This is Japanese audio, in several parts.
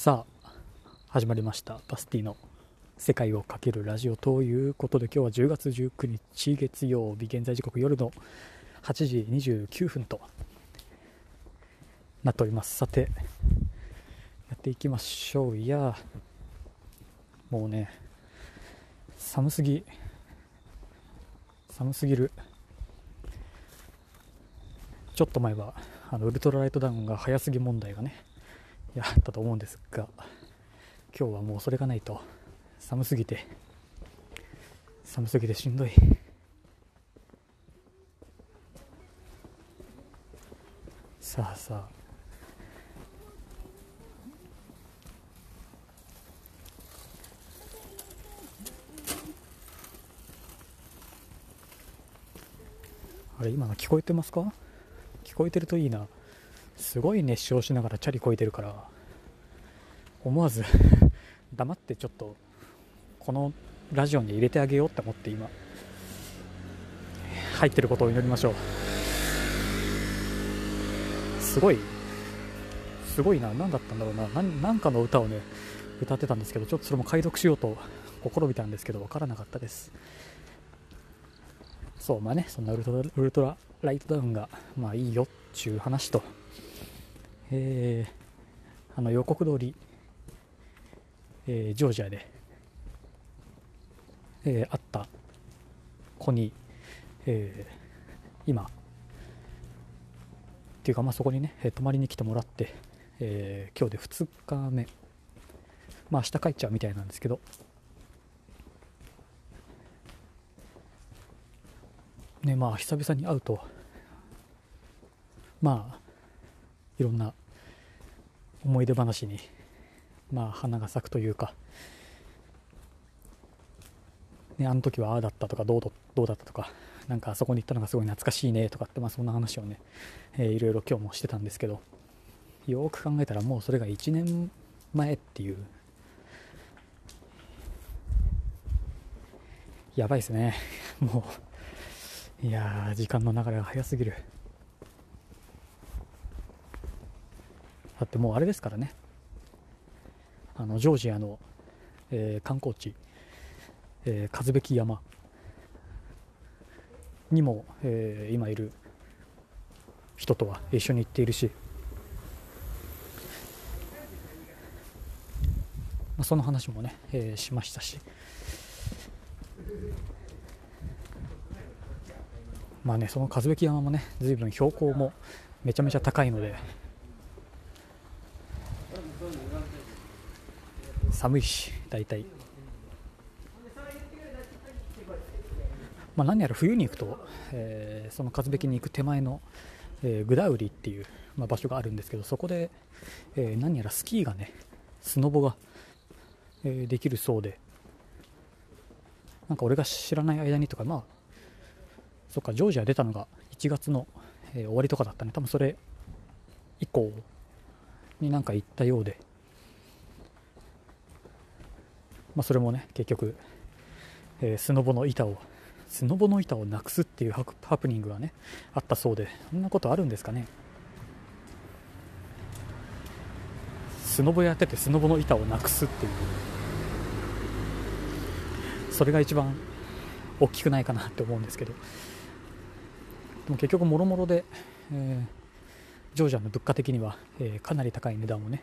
さあ始まりました。バスティの世界をかけるラジオということで今日は10月19日月曜日現在時刻夜の8時29分となっております。さてやっていきましょう。いやもうね寒すぎ寒すぎる。ちょっと前はあのウルトラライトダウンが早すぎ問題がねやったと思うんですが今日はもうそれがないと寒すぎて寒すぎてしんどい。さあさあ。あれ今の聞こえてますか？聞こえてるといいな。すごい熱唱しながらチャリこいてるから思わず 黙ってちょっとこのラジオに入れてあげようって思って今入ってることを祈りましょう。すごいすごいな何だったんだろうな。何かの歌をね歌ってたんですけどちょっとそれも解読しようと試みたんですけど分からなかったです。そうまあねそんなウルトラウルトラライトダウンがまあいいよっちゅう話とえー、あの予告通り、えー、ジョージアで、えー、会った子に、えー、今っていうかまあそこにね泊まりに来てもらって、えー、今日で2日目。まあ明日帰っちゃうみたいなんですけど。ねまあ久々に会うとまあいろんな思い出話に、まあ、花が咲くというか、ね、あの時はああだったとかどうどうだったとかなんかあそこに行ったのがすごい懐かしいねとかって、まあ、そんな話をね、えー、いろいろ今日もしてたんですけど。よく考えたらもうそれが1年前っていう。やばいですね。もういや時間の流れが早すぎる。だってもうあれですからね。あのジョージアの、えー、観光地、えー、数べき山にも、えー、今いる人とは一緒に行っているし、まあ、その話もね、えー、しましたし。まあねその数べき山もね随分標高もめちゃめちゃ高いので寒いし大体。まあ、何やら冬に行くと、えー、その数べきに行く手前の、えー、グダウリっていう、まあ、場所があるんですけどそこで、えー、何やらスキーがねスノボが、えできるそうでなんか俺が知らない間にとかまあそっかジョージア出たのが1月の、え終わりとかだったね。多分それ以降になんか行ったようで。まあ、それもね結局、えー、スノボの板をスノボの板をなくすっていうハプニングがねあったそうでそんなことあるんですかね。スノボやっててスノボの板をなくすっていう。それが一番大きくないかなって思うんですけど。でも結局もろもろで、えー、ジョージアの物価的には、えー、かなり高い値段をね、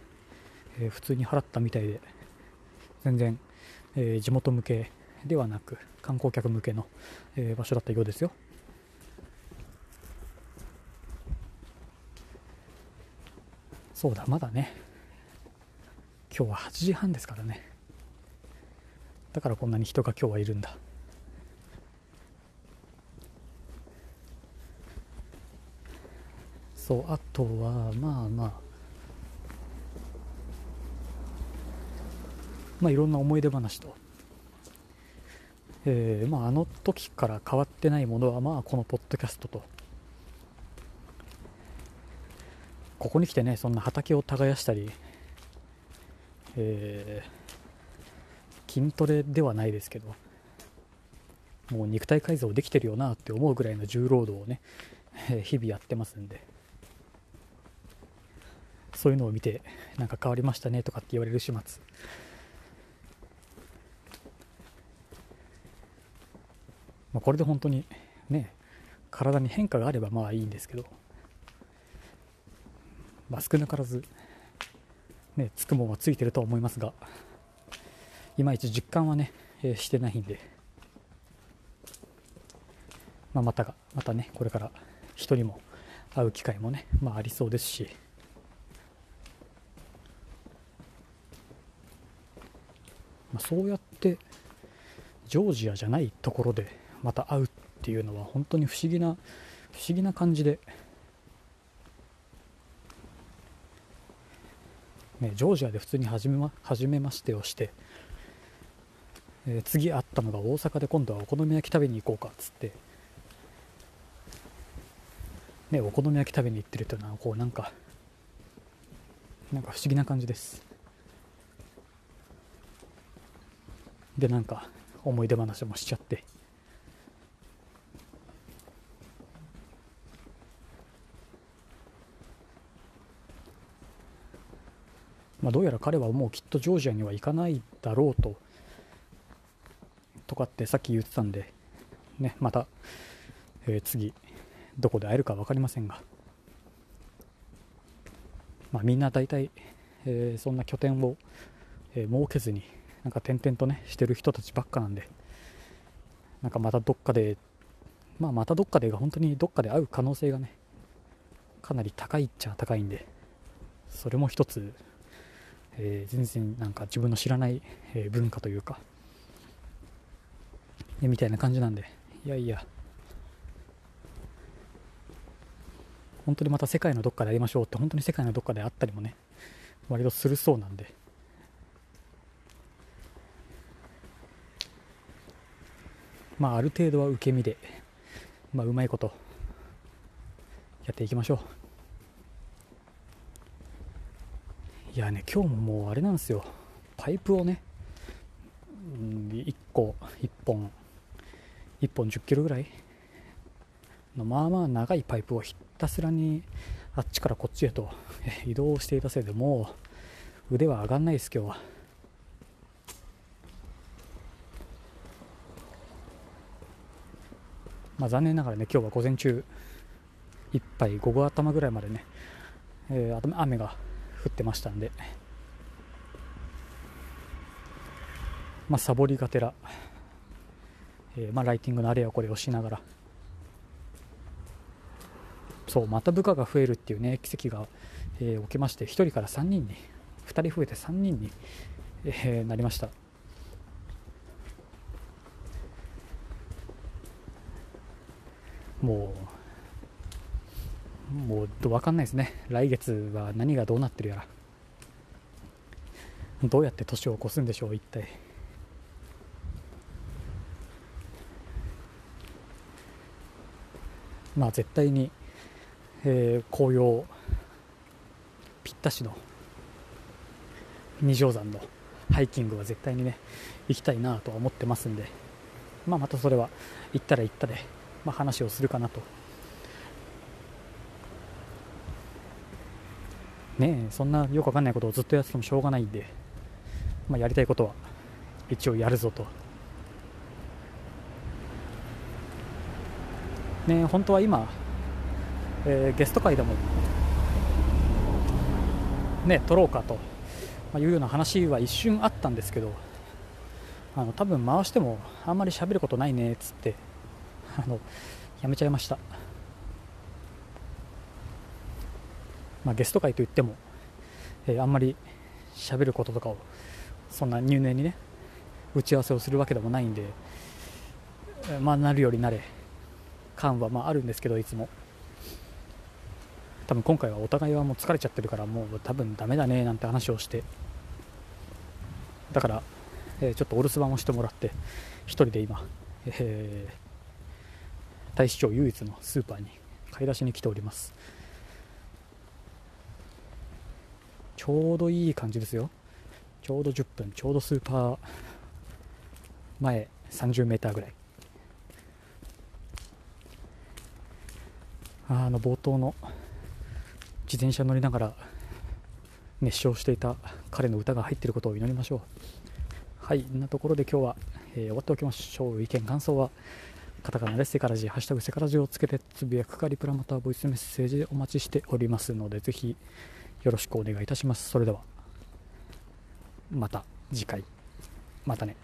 えー、普通に払ったみたいで全然えー、地元向けではなく観光客向けの、えー、場所だったようですよ。そうだ、まだね、今日は8時半ですからね。だからこんなに人が今日はいるんだ。そう、あとは、まあまあ、まあ、いろんな思い出話と、えーまあ、あの時から変わってないものは、まあ、このポッドキャストと、ここに来てね、そんな畑を耕したり、えー、筋トレではないですけど、もう肉体改造できてるよなって思うぐらいの重労働をね、日々やってますんで、そういうのを見てなんか変わりましたねとかって言われる始末。まあ、これで本当にね体に変化があればまあいいんですけど、まあ、少なからず、ね、つくもんはついてると思いますがいまいち実感はね、えー、してないんで、まあ、またがまたねこれから人にも会う機会もね、まあ、ありそうですし。まあ、そうやってジョージアじゃないところでまた会うっていうのは本当に不思議な不思議な感じで、ね、ジョージアで普通に初めま初めましてをして、えー、次会ったのが大阪で今度はお好み焼き食べに行こうかっつって、ね、お好み焼き食べに行ってるというのはこうなんかなんか不思議な感じです。でなんか思い出話もしちゃって。まあ、どうやら彼はもうきっとジョージアには行かないだろうととかってさっき言ってたんで、ね、また、えー、次どこで会えるか分かりませんが、まあ、みんな大体、えー、そんな拠点を、えー、設けずになんか転々とねしてる人たちばっかなんでなんかまたどっかでまあまたどっかでが本当にどっかで会う可能性がねかなり高いっちゃ高いんでそれも一つえー、全然なんか自分の知らない、えー、文化というか、ね、みたいな感じなんでいやいや本当にまた世界のどっかで会いましょうって本当に世界のどっかで会ったりもね割とするそうなんで。まあある程度は受け身でまあうまいことやっていきましょう。いやね今日ももうあれなんですよ。パイプをね、1個1本1本10キロぐらいのまあまあ長いパイプをひたすらにあっちからこっちへと 移動していたせいでもう腕は上がんないです今日は。まあ残念ながらね今日は午前中いっぱい午後頭ぐらいまでね、えー、雨が降ってましたんで、まあ、サボりがてら、えー、まあ、ライティングのあれやこれをしながら。そうまた部下が増えるっていうね奇跡が、えー、起きまして1人から3人に2人増えて3人に、えー、なりました。もうもう分かんないですね。来月は何がどうなってるやら。どうやって年を越すんでしょう一体。まあ絶対に、えー、紅葉ぴったしの二条山のハイキングは絶対にね行きたいなとは思ってますんで、まあ、またそれは行ったら行ったで、まあ、話をするかなとねそんなよくわかんないことをずっとやっててもしょうがないんで、まあ、やりたいことは一応やるぞと。ね本当は今、えー、ゲスト会でもね撮ろうかというような話は一瞬あったんですけどあの多分回してもあんまり喋ることないねっつってあのやめちゃいました。まあ、ゲスト会といっても、えー、あんまり喋ることとかをそんな入念にね打ち合わせをするわけでもないんで、まあなるよりなれ感はまああるんですけどいつも。多分今回はお互いはもう疲れちゃってるからもう多分ダメだねなんて話をして。だから、えー、ちょっとお留守番をしてもらって1人で今、えー、大使町唯一のスーパーに買い出しに来ております。ちょうどいい感じですよ。ちょうど10分。ちょうどスーパー前。30m ぐらい。あの冒頭の自転車乗りながら熱唱していた彼の歌が入っていることを祈りましょう。はいなところで今日は、えー、終わっておきましょう。意見感想はカタカナでセカラジハッシュタグセカラジをつけてつぶやくかリプラまターボイスメッセージでお待ちしておりますのでぜひよろしくお願いいたします。それでは、また次回。またね。